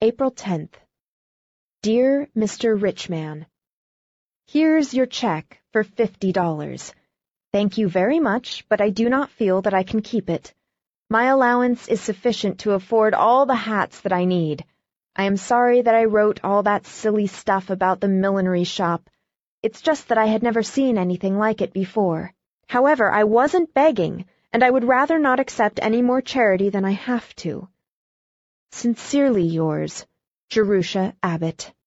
April 10th. Dear Mr. Rich-Man, Here's your check for fifty dollars. Thank you very much, but I do not feel that I can keep it. My allowance is sufficient to afford all the hats that I need. I am sorry that I wrote all that silly stuff about the millinery shop. It's just that I had never seen anything like it before. However, I wasn't begging, and I would rather not accept any more charity than I have to. Sincerely yours, Jerusha Abbott.